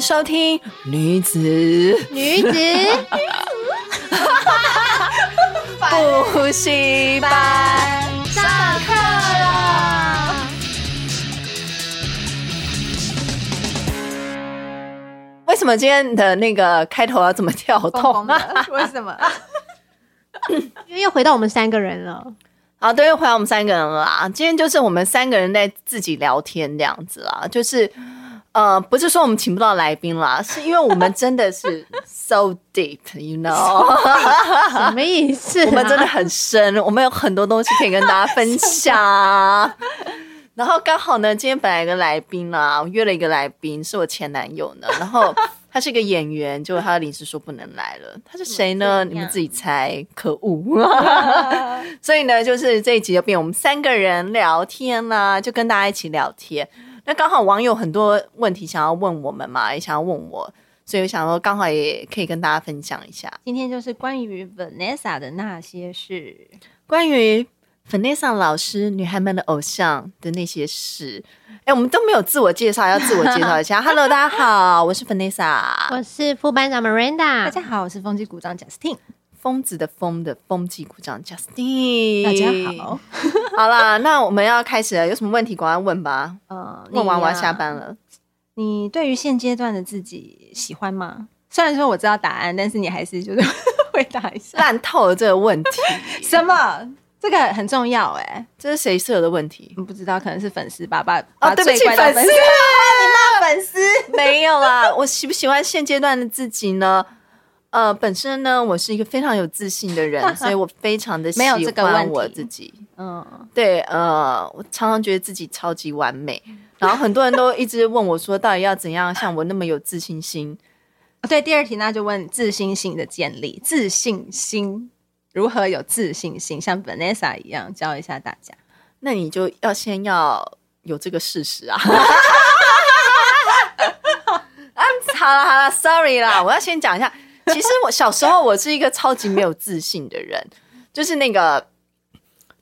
迎收听女子女子补习班上课了。为什么今天的那个开头要这么跳动啊？为什么？因为又回到我们三个人了。好，对，又回到我们三个人了啊。今天就是我们三个人在自己聊天这样子啊，就是。呃，不是说我们请不到来宾啦，是因为我们真的是 so deep，you know？什么意思啊？我们真的很深，我们有很多东西可以跟大家分享。然后刚好呢，今天本来有个来宾啦，我约了一个来宾，是我前男友呢。然后他是一个演员，结果他临时说不能来了。他是谁呢？你们自己猜。可恶！所以呢，就是这一集就变我们三个人聊天啦，就跟大家一起聊天。那刚好网友很多问题想要问我们嘛，也想要问我，所以我想说刚好也可以跟大家分享一下。今天就是关于 Vanessa 的那些事，关于 Vanessa 老师女孩们的偶像的那些事。哎，我们都没有自我介绍，要自我介绍一下。Hello，大家好，我是 Vanessa，我是副班长 Miranda，大家好，我是风纪股长 Justine。疯子的疯的风纪鼓掌 Justine，大家好，好啦，那我们要开始了，有什么问题赶快问吧。呃，问完我要下班了。你对于现阶段的自己喜欢吗？虽然说我知道答案，但是你还是就是 回答一下。烂透了这个问题，什么？这个很重要哎、欸，这是谁设的问题？你不知道，可能是粉丝吧？把哦，对不起，粉丝，你骂粉丝没有啦。我喜不喜欢现阶段的自己呢？呃，本身呢，我是一个非常有自信的人，所以我非常的 喜欢我自己。嗯，对，呃，我常常觉得自己超级完美，然后很多人都一直问我说，到底要怎样像我那么有自信心？对，第二题那就问自信心的建立，自信心如何有自信心，像 Vanessa 一样教一下大家。那你就要先要有这个事实啊。啊，好了好了，Sorry 啦，我要先讲一下。其实我小时候我是一个超级没有自信的人，就是那个，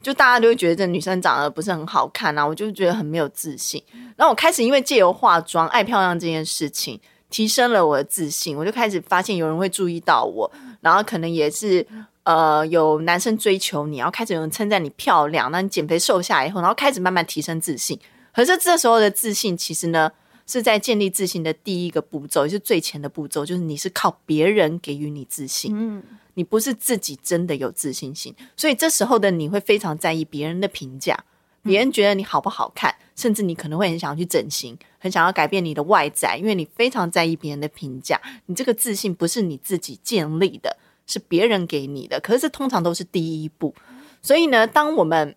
就大家都会觉得这女生长得不是很好看啊，我就觉得很没有自信。然后我开始因为借由化妆、爱漂亮这件事情，提升了我的自信。我就开始发现有人会注意到我，然后可能也是呃有男生追求你，然后开始有人称赞你漂亮。那你减肥瘦下来以后，然后开始慢慢提升自信。可是这时候的自信，其实呢，是在建立自信的第一个步骤，也是最前的步骤，就是你是靠别人给予你自信，嗯，你不是自己真的有自信心，所以这时候的你会非常在意别人的评价，别人觉得你好不好看，甚至你可能会很想要去整形，很想要改变你的外在，因为你非常在意别人的评价，你这个自信不是你自己建立的，是别人给你的，可是这通常都是第一步，所以呢，当我们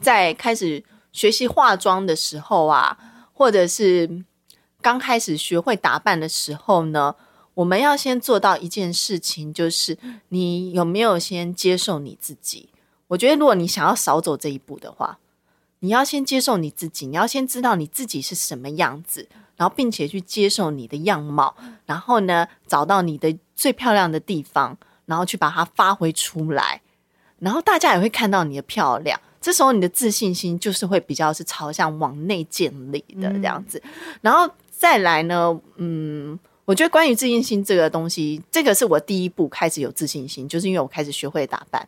在开始学习化妆的时候啊。或者是刚开始学会打扮的时候呢，我们要先做到一件事情，就是你有没有先接受你自己？我觉得，如果你想要少走这一步的话，你要先接受你自己，你要先知道你自己是什么样子，然后并且去接受你的样貌，然后呢，找到你的最漂亮的地方，然后去把它发挥出来，然后大家也会看到你的漂亮。这时候你的自信心就是会比较是朝向往内建立的这样子，然后再来呢，嗯，我觉得关于自信心这个东西，这个是我第一步开始有自信心，就是因为我开始学会打扮，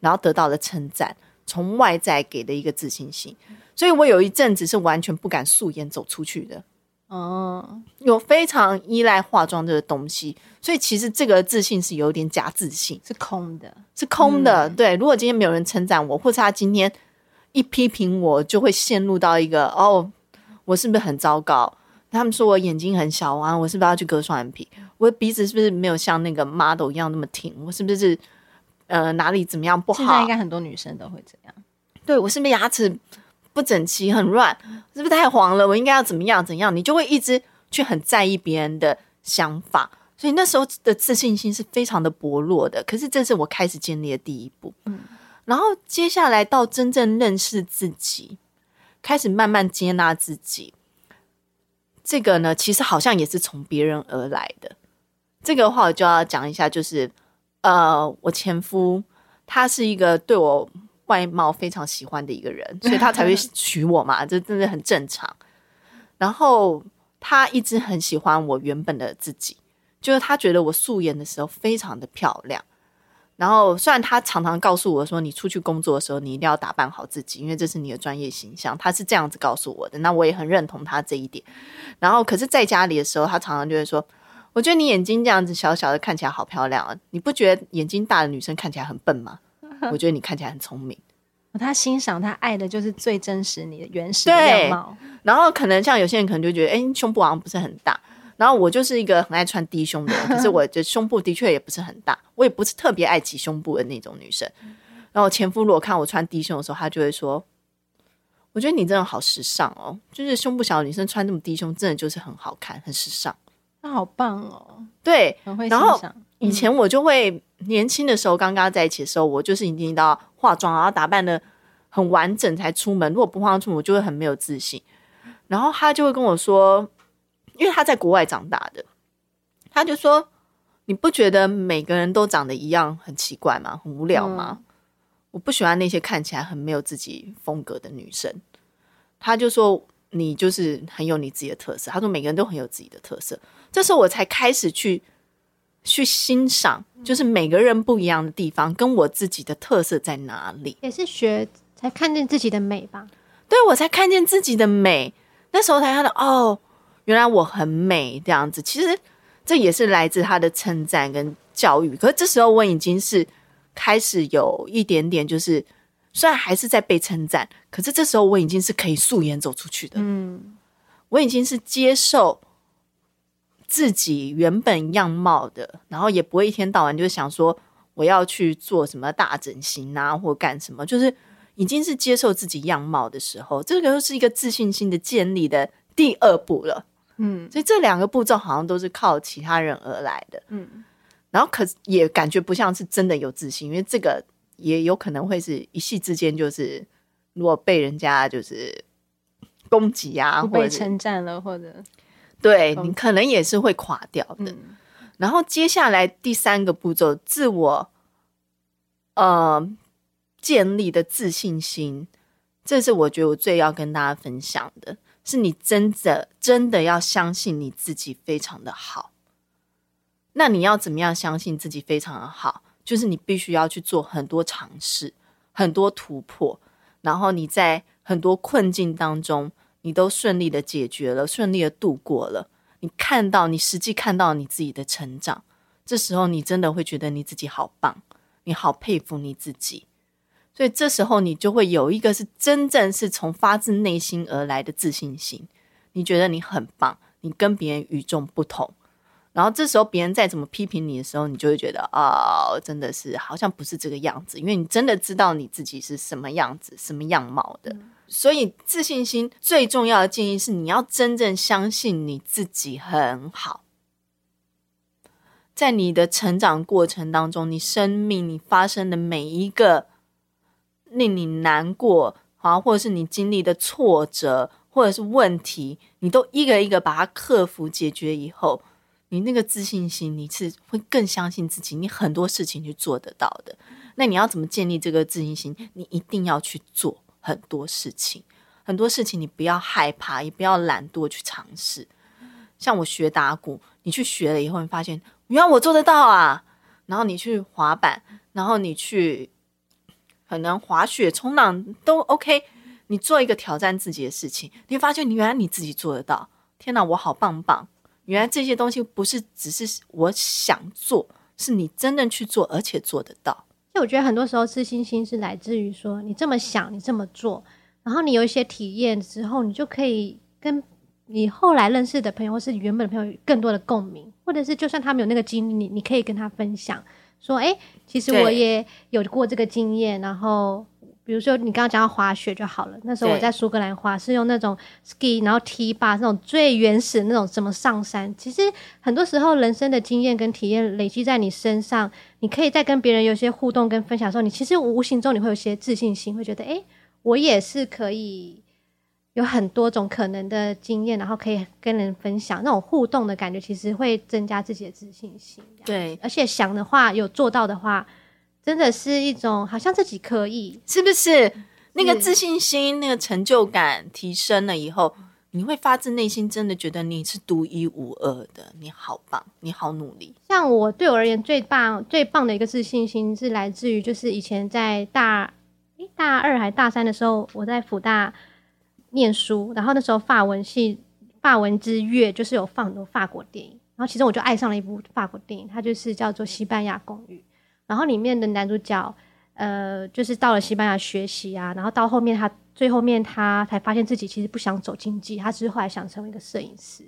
然后得到了称赞，从外在给的一个自信心，所以我有一阵子是完全不敢素颜走出去的。哦，有非常依赖化妆这个东西，所以其实这个自信是有点假自信，是空的，是空的。嗯、对，如果今天没有人称赞我，或者他今天一批评我，就会陷入到一个哦，我是不是很糟糕？他们说我眼睛很小啊，我是不是要去割双眼皮？我的鼻子是不是没有像那个 model 一样那么挺？我是不是呃哪里怎么样不好？现在应该很多女生都会这样。对，我是不是牙齿？不整齐，很乱，是不是太黄了？我应该要怎么样？怎样？你就会一直去很在意别人的想法，所以那时候的自信心是非常的薄弱的。可是这是我开始建立的第一步，嗯，然后接下来到真正认识自己，开始慢慢接纳自己，这个呢，其实好像也是从别人而来的。这个话我就要讲一下，就是呃，我前夫他是一个对我。外貌非常喜欢的一个人，所以他才会娶我嘛，这真的很正常。然后他一直很喜欢我原本的自己，就是他觉得我素颜的时候非常的漂亮。然后虽然他常常告诉我说，你出去工作的时候，你一定要打扮好自己，因为这是你的专业形象。他是这样子告诉我的，那我也很认同他这一点。然后可是在家里的时候，他常常就会说，我觉得你眼睛这样子小小的，看起来好漂亮啊！你不觉得眼睛大的女生看起来很笨吗？我觉得你看起来很聪明。他欣赏他爱的就是最真实你的原始的样貌。然后可能像有些人可能就觉得，哎，胸部好像不是很大。然后我就是一个很爱穿低胸的人，可是 我的胸部的确也不是很大，我也不是特别爱挤胸部的那种女生。然后前夫如果看我穿低胸的时候，他就会说：“我觉得你真的好时尚哦，就是胸部小的女生穿那么低胸，真的就是很好看，很时尚。”那好棒哦，对，然后。以前我就会年轻的时候，刚刚在一起的时候，我就是一定要化妆，然后打扮的很完整才出门。如果不化妆出门，我就会很没有自信。然后他就会跟我说，因为他在国外长大的，他就说：“你不觉得每个人都长得一样很奇怪吗？很无聊吗？”嗯、我不喜欢那些看起来很没有自己风格的女生。他就说：“你就是很有你自己的特色。”他说：“每个人都很有自己的特色。”这时候我才开始去。去欣赏，就是每个人不一样的地方，跟我自己的特色在哪里？也是学才看见自己的美吧？对，我才看见自己的美，那时候才看到哦，原来我很美这样子。其实这也是来自他的称赞跟教育。可是这时候我已经是开始有一点点，就是虽然还是在被称赞，可是这时候我已经是可以素颜走出去的。嗯，我已经是接受。自己原本样貌的，然后也不会一天到晚就想说我要去做什么大整形啊，或干什么，就是已经是接受自己样貌的时候，这个就是一个自信心的建立的第二步了。嗯，所以这两个步骤好像都是靠其他人而来的。嗯，然后可也感觉不像是真的有自信，因为这个也有可能会是一夕之间，就是如果被人家就是攻击啊，或者被称赞了，或者。对，你可能也是会垮掉的。嗯、然后接下来第三个步骤，自我呃建立的自信心，这是我觉得我最要跟大家分享的，是你真的真的要相信你自己非常的好。那你要怎么样相信自己非常的好？就是你必须要去做很多尝试，很多突破，然后你在很多困境当中。你都顺利的解决了，顺利的度过了。你看到，你实际看到你自己的成长，这时候你真的会觉得你自己好棒，你好佩服你自己。所以这时候你就会有一个是真正是从发自内心而来的自信心。你觉得你很棒，你跟别人与众不同。然后这时候别人再怎么批评你的时候，你就会觉得啊、哦，真的是好像不是这个样子，因为你真的知道你自己是什么样子、什么样貌的。嗯所以，自信心最重要的建议是，你要真正相信你自己很好。在你的成长过程当中，你生命你发生的每一个令你难过啊，或者是你经历的挫折，或者是问题，你都一个一个把它克服解决以后，你那个自信心，你是会更相信自己，你很多事情去做得到的。那你要怎么建立这个自信心？你一定要去做。很多事情，很多事情你不要害怕，也不要懒惰去尝试。像我学打鼓，你去学了以后，你发现原来我做得到啊。然后你去滑板，然后你去可能滑雪、冲浪都 OK。你做一个挑战自己的事情，你会发现你原来你自己做得到。天哪，我好棒棒！原来这些东西不是只是我想做，是你真正去做，而且做得到。就我觉得很多时候自信心是来自于说你这么想，你这么做，然后你有一些体验之后，你就可以跟你后来认识的朋友或是原本的朋友更多的共鸣，或者是就算他没有那个经历，你你可以跟他分享说，哎、欸，其实我也有过这个经验，然后。比如说你刚刚讲到滑雪就好了，那时候我在苏格兰滑是用那种 ski，然后 T 把那种最原始的那种怎么上山。其实很多时候人生的经验跟体验累积在你身上，你可以在跟别人有些互动跟分享的时候，你其实无形中你会有些自信心，会觉得诶，我也是可以有很多种可能的经验，然后可以跟人分享那种互动的感觉，其实会增加自己的自信心。对，而且想的话有做到的话。真的是一种好像自己可以，是不是？那个自信心、那个成就感提升了以后，你会发自内心真的觉得你是独一无二的，你好棒，你好努力。像我对我而言最棒最棒的一个自信心是来自于，就是以前在大诶大二还大三的时候，我在辅大念书，然后那时候法文系法文之月就是有放很多法国电影，然后其中我就爱上了一部法国电影，它就是叫做《西班牙公寓》，然后里面的男主角呃就是到了西班牙学习啊，然后到后面他。最后面，他才发现自己其实不想走经济，他只是后来想成为一个摄影师。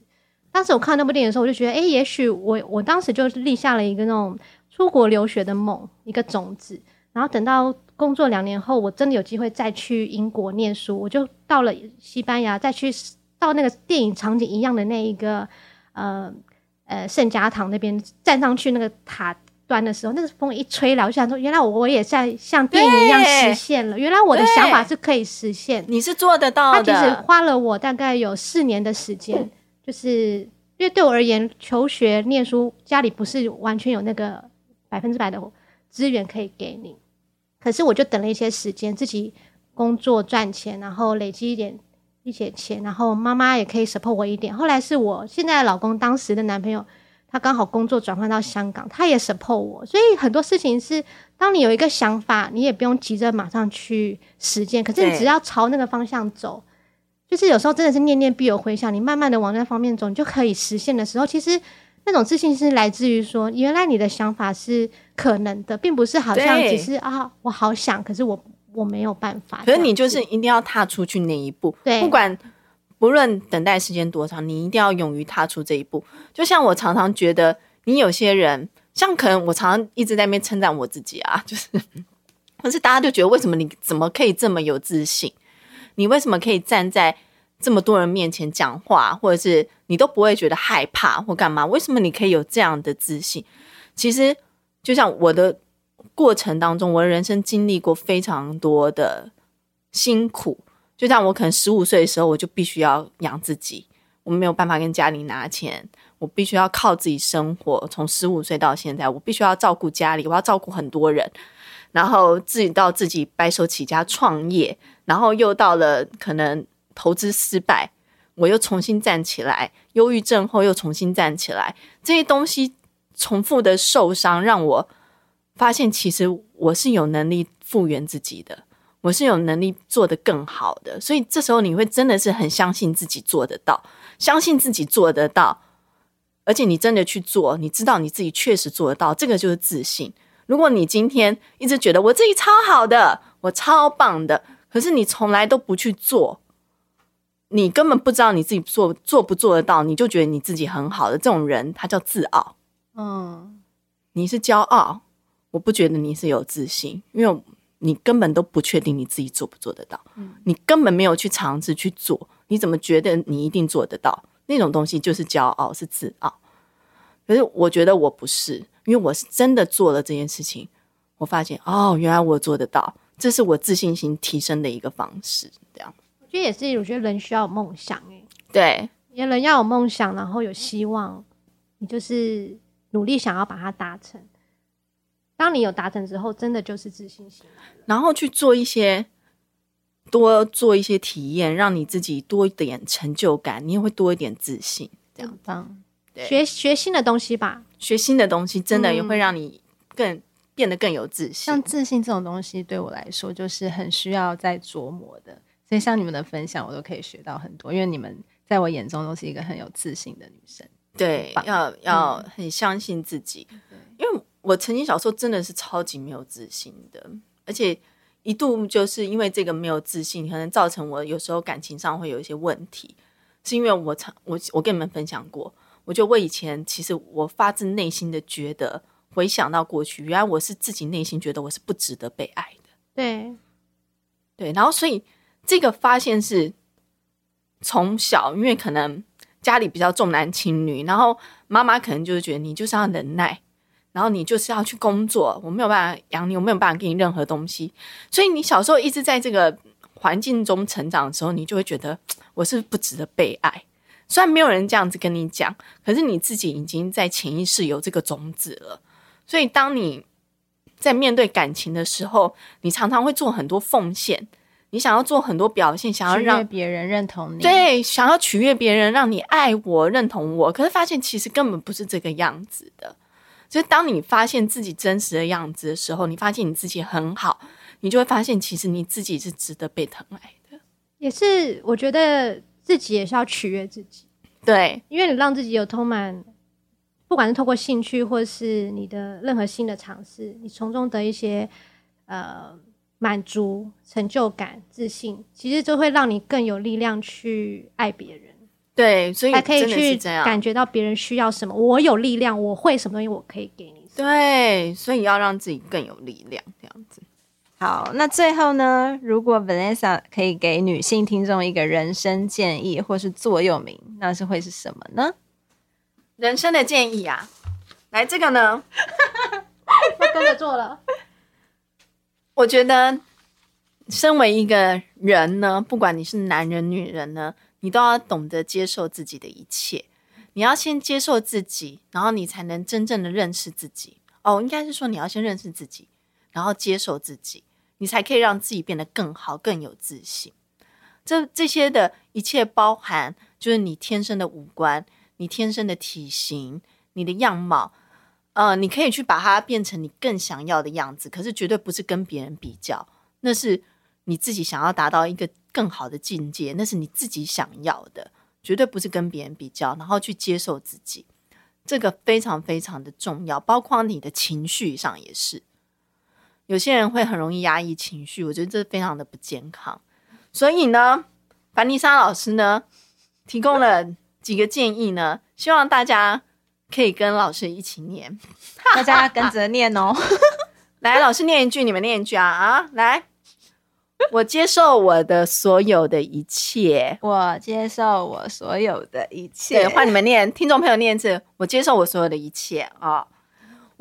当时我看那部电影的时候，我就觉得，哎、也许我我当时就立下了一个那种出国留学的梦，一个种子。然后等到工作两年后，我真的有机会再去英国念书，我就到了西班牙，再去到那个电影场景一样的那一个呃呃圣家堂那边站上去那个塔。端的时候，那个风一吹来，我想说，原来我我也在像电影一样实现了。原来我的想法是可以实现，你是做得到的。他其实花了我大概有四年的时间，就是因为对我而言，求学念书家里不是完全有那个百分之百的资源可以给你，可是我就等了一些时间，自己工作赚钱，然后累积一点一些钱，然后妈妈也可以 support 我一点。后来是我现在的老公当时的男朋友。他刚好工作转换到香港，他也 support 我，所以很多事情是，当你有一个想法，你也不用急着马上去实践，可是你只要朝那个方向走，就是有时候真的是念念必有回响，你慢慢的往那方面走，你就可以实现的时候，其实那种自信是来自于说，原来你的想法是可能的，并不是好像只是啊，我好想，可是我我没有办法，可是你就是一定要踏出去那一步，对，不管。不论等待时间多长，你一定要勇于踏出这一步。就像我常常觉得，你有些人，像可能我常常一直在那边称赞我自己啊，就是，可是大家就觉得，为什么你怎么可以这么有自信？你为什么可以站在这么多人面前讲话，或者是你都不会觉得害怕或干嘛？为什么你可以有这样的自信？其实，就像我的过程当中，我的人生经历过非常多的辛苦。就像我可能十五岁的时候，我就必须要养自己，我没有办法跟家里拿钱，我必须要靠自己生活。从十五岁到现在，我必须要照顾家里，我要照顾很多人，然后自己到自己白手起家创业，然后又到了可能投资失败，我又重新站起来，忧郁症后又重新站起来，这些东西重复的受伤，让我发现其实我是有能力复原自己的。我是有能力做得更好的，所以这时候你会真的是很相信自己做得到，相信自己做得到，而且你真的去做，你知道你自己确实做得到，这个就是自信。如果你今天一直觉得我自己超好的，我超棒的，可是你从来都不去做，你根本不知道你自己做做不做得到，你就觉得你自己很好的这种人，他叫自傲。嗯，你是骄傲，我不觉得你是有自信，因为。你根本都不确定你自己做不做得到，嗯，你根本没有去尝试去做，你怎么觉得你一定做得到？那种东西就是骄傲，是自傲。可是我觉得我不是，因为我是真的做了这件事情，我发现哦，原来我做得到，这是我自信心提升的一个方式。这样，我觉得也是，我觉得人需要有梦想，哎，对，人要有梦想，然后有希望，你就是努力想要把它达成。当你有达成之后，真的就是自信心。然后去做一些，多做一些体验，让你自己多一点成就感，你也会多一点自信。这样棒，对，学学新的东西吧，学新的东西真的也会让你更、嗯、变得更有自信。像自信这种东西，对我来说就是很需要再琢磨的。所以像你们的分享，我都可以学到很多，因为你们在我眼中都是一个很有自信的女生。对，要要很相信自己，嗯、因为。我曾经小时候真的是超级没有自信的，而且一度就是因为这个没有自信，可能造成我有时候感情上会有一些问题。是因为我常我我跟你们分享过，我觉得我以前其实我发自内心的觉得，回想到过去，原来我是自己内心觉得我是不值得被爱的。对，对，然后所以这个发现是从小，因为可能家里比较重男轻女，然后妈妈可能就是觉得你就是要忍耐。然后你就是要去工作，我没有办法养你，我没有办法给你任何东西，所以你小时候一直在这个环境中成长的时候，你就会觉得我是不值得被爱。虽然没有人这样子跟你讲，可是你自己已经在潜意识有这个种子了。所以当你在面对感情的时候，你常常会做很多奉献，你想要做很多表现，想要让别人认同你，对，想要取悦别人，让你爱我、认同我。可是发现其实根本不是这个样子的。就是当你发现自己真实的样子的时候，你发现你自己很好，你就会发现其实你自己是值得被疼爱的。也是，我觉得自己也是要取悦自己。对，因为你让自己有充满，不管是透过兴趣，或是你的任何新的尝试，你从中得一些呃满足、成就感、自信，其实就会让你更有力量去爱别人。对，所以还可以去感觉到别人需要什么，我有力量，我会什么东西，我可以给你。对，所以要让自己更有力量，这样子。好，那最后呢？如果 Vanessa 可以给女性听众一个人生建议或是座右铭，那是会是什么呢？人生的建议啊，来这个呢，我跟着做了。我觉得，身为一个人呢，不管你是男人女人呢，你都要懂得接受自己的一切。你要先接受自己，然后你才能真正的认识自己。哦，应该是说你要先认识自己，然后接受自己。你才可以让自己变得更好、更有自信。这这些的一切包含，就是你天生的五官、你天生的体型、你的样貌。呃，你可以去把它变成你更想要的样子，可是绝对不是跟别人比较。那是你自己想要达到一个更好的境界，那是你自己想要的，绝对不是跟别人比较。然后去接受自己，这个非常非常的重要，包括你的情绪上也是。有些人会很容易压抑情绪，我觉得这非常的不健康。所以呢，凡妮莎老师呢提供了几个建议呢，希望大家可以跟老师一起念，大家跟着念哦。来，老师念一句，你们念一句啊啊！来，我接受我的所有的一切，我接受我所有的一切。对，换你们念，听众朋友念一次，我接受我所有的一切啊。哦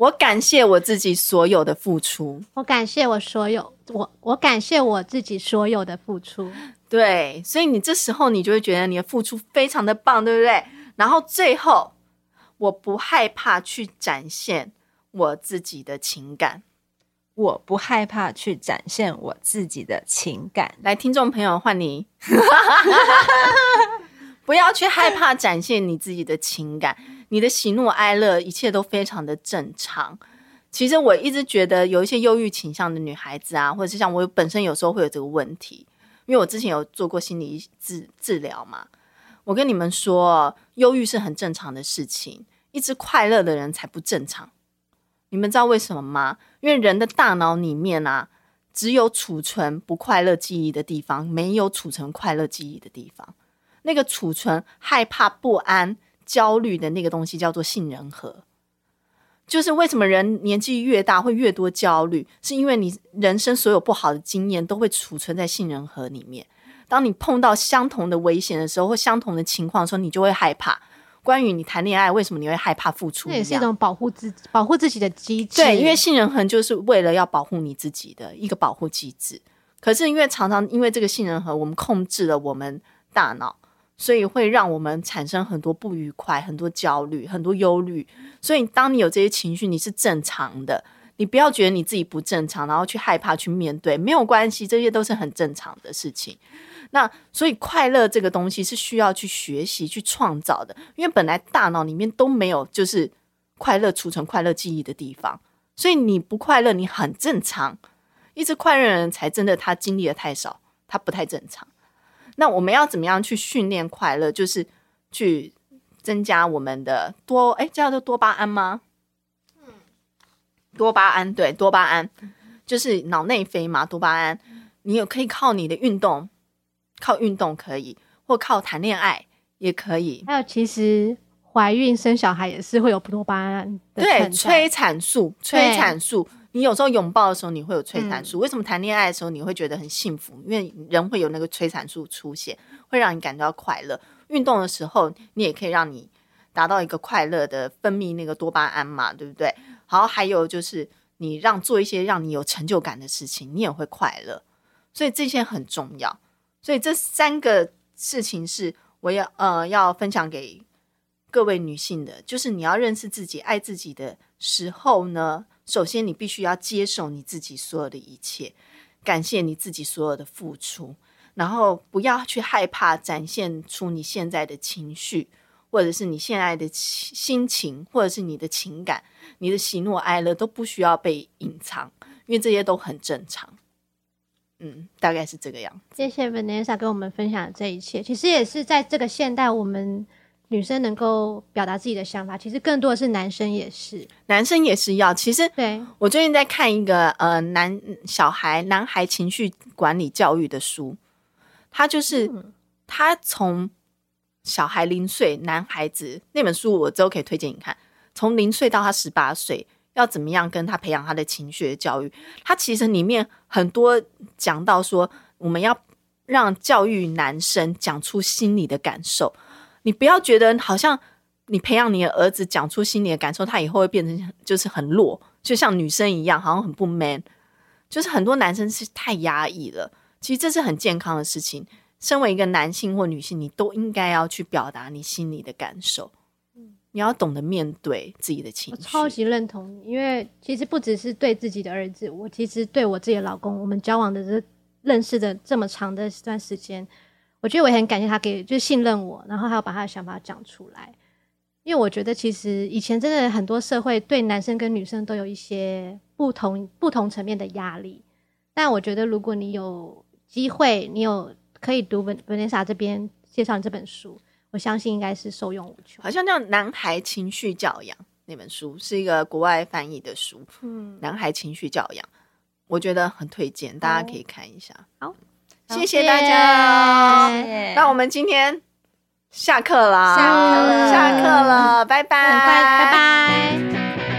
我感谢我自己所有的付出。我感谢我所有，我我感谢我自己所有的付出。对，所以你这时候你就会觉得你的付出非常的棒，对不对？然后最后，我不害怕去展现我自己的情感。我不害怕去展现我自己的情感。来，听众朋友，换你，不要去害怕展现你自己的情感。你的喜怒哀乐，一切都非常的正常。其实我一直觉得，有一些忧郁倾向的女孩子啊，或者是像我本身有时候会有这个问题，因为我之前有做过心理治治疗嘛。我跟你们说，忧郁是很正常的事情，一直快乐的人才不正常。你们知道为什么吗？因为人的大脑里面啊，只有储存不快乐记忆的地方，没有储存快乐记忆的地方。那个储存害怕不安。焦虑的那个东西叫做杏仁核，就是为什么人年纪越大会越多焦虑，是因为你人生所有不好的经验都会储存在杏仁核里面。当你碰到相同的危险的时候，或相同的情况的时候，你就会害怕。关于你谈恋爱，为什么你会害怕付出？这也是一种保护自己保护自己的机制。对，因为杏仁核就是为了要保护你自己的一个保护机制。可是因为常常因为这个杏仁核，我们控制了我们大脑。所以会让我们产生很多不愉快、很多焦虑、很多忧虑。所以当你有这些情绪，你是正常的。你不要觉得你自己不正常，然后去害怕去面对，没有关系，这些都是很正常的事情。那所以快乐这个东西是需要去学习、去创造的，因为本来大脑里面都没有就是快乐储存快乐记忆的地方，所以你不快乐，你很正常。一直快乐的人才真的他经历的太少，他不太正常。那我们要怎么样去训练快乐？就是去增加我们的多哎，叫做多巴胺吗？嗯，多巴胺对，多巴胺就是脑内啡嘛。多巴胺，你有可以靠你的运动，靠运动可以，或靠谈恋爱也可以。还有，其实怀孕生小孩也是会有多巴胺，对，催产素，催产素。你有时候拥抱的时候，你会有催产素。嗯、为什么谈恋爱的时候你会觉得很幸福？因为人会有那个催产素出现，会让你感觉到快乐。运动的时候，你也可以让你达到一个快乐的分泌那个多巴胺嘛，对不对？好，还有就是你让做一些让你有成就感的事情，你也会快乐。所以这些很重要。所以这三个事情是我要呃要分享给各位女性的，就是你要认识自己、爱自己的时候呢。首先，你必须要接受你自己所有的一切。感谢你自己所有的付出，然后不要去害怕展现出你现在的情绪，或者是你现在的心情，或者是你的情感，你的喜怒哀乐都不需要被隐藏，因为这些都很正常。嗯，大概是这个样子。谢谢 Vanessa 跟我们分享这一切，其实也是在这个现代，我们女生能够表达自己的想法，其实更多的是男生也是，男生也是要。其实，对我最近在看一个呃男小孩男孩情绪管理教育的书，他就是、嗯、他从小孩零岁男孩子那本书，我之后可以推荐你看，从零岁到他十八岁。要怎么样跟他培养他的情绪的教育？他其实里面很多讲到说，我们要让教育男生讲出心里的感受。你不要觉得好像你培养你的儿子讲出心里的感受，他以后会变成就是很弱，就像女生一样，好像很不 man。就是很多男生是太压抑了，其实这是很健康的事情。身为一个男性或女性，你都应该要去表达你心里的感受。你要懂得面对自己的情绪。我超级认同你，因为其实不只是对自己的儿子，我其实对我自己的老公，我们交往的这认识的这么长的一段时间，我觉得我也很感谢他给就信任我，然后还有把他的想法讲出来。因为我觉得其实以前真的很多社会对男生跟女生都有一些不同不同层面的压力，但我觉得如果你有机会，你有可以读 Vanessa 这边介绍这本书。我相信应该是受用无穷。好像叫《男孩情绪教养》那本书是一个国外翻译的书。嗯，《男孩情绪教养》，我觉得很推荐，大家可以看一下。好，谢谢大家。那我们今天下课啦，下课了，下课了，拜拜，拜拜。